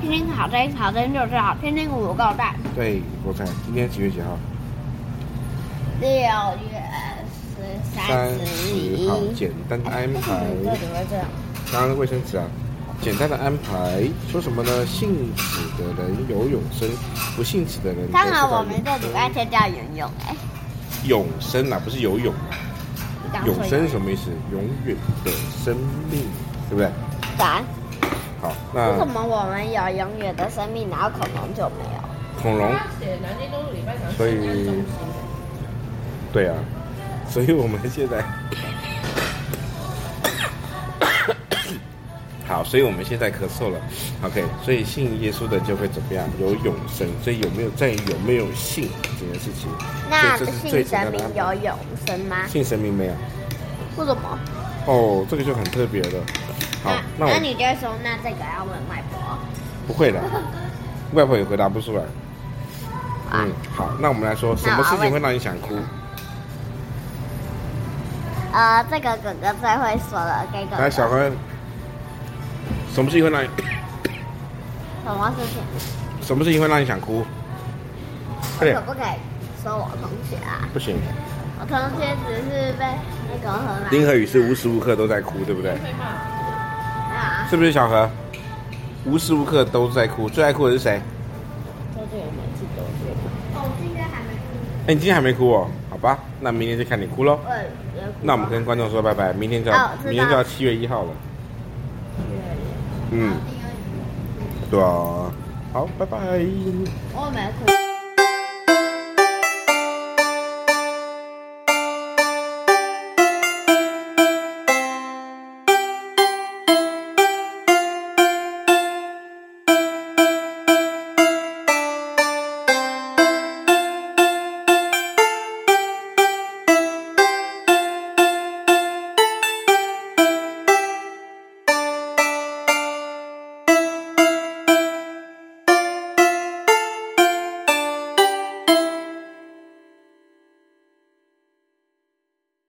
听，好听就好，天天我够大。对，我看今天几月几号？六月十三十号。简单的安排。这里会这样。刚刚卫生纸啊，简单的安排说什么呢？信子的人有永生，不信子的人。刚好我们这礼拜天叫游泳哎。永生啊，不是游泳啊。永生是什么意思？永远的生命，对不对？对。好，那为什么我们有永远的生命，然后恐龙就没有？恐龙。所以。对啊，所以我们现在。好，所以我们现在咳嗽了。OK，所以信耶稣的就会怎么样？有永生。所以有没有在有没有信这件事情？那信神明有永生吗？信神明没有。为什么？哦，这个就很特别了。好，那那你就说，那这个要问外婆。不会的，外婆也回答不出来。嗯，好，那我们来说，什么事情会让你想哭？呃，这个哥哥最会说了，给哥哥。来，小何。什么事情会让你？什么事情？什么事情会让你想哭？可不可以说我同学啊？不行。我同学只是被那个河马。丁和宇是无时无刻都在哭，对不对？啊？是不是小何？无时无刻都在哭，最爱哭的是谁？周杰伦每次都会哭。哦，今天还没哭。哎，你今天还没哭哦？好吧，那明天就看你哭喽。对。那我们跟观众说拜拜，明天就要明天就要七月一号了。嗯，对啊，好，拜拜。我没哭。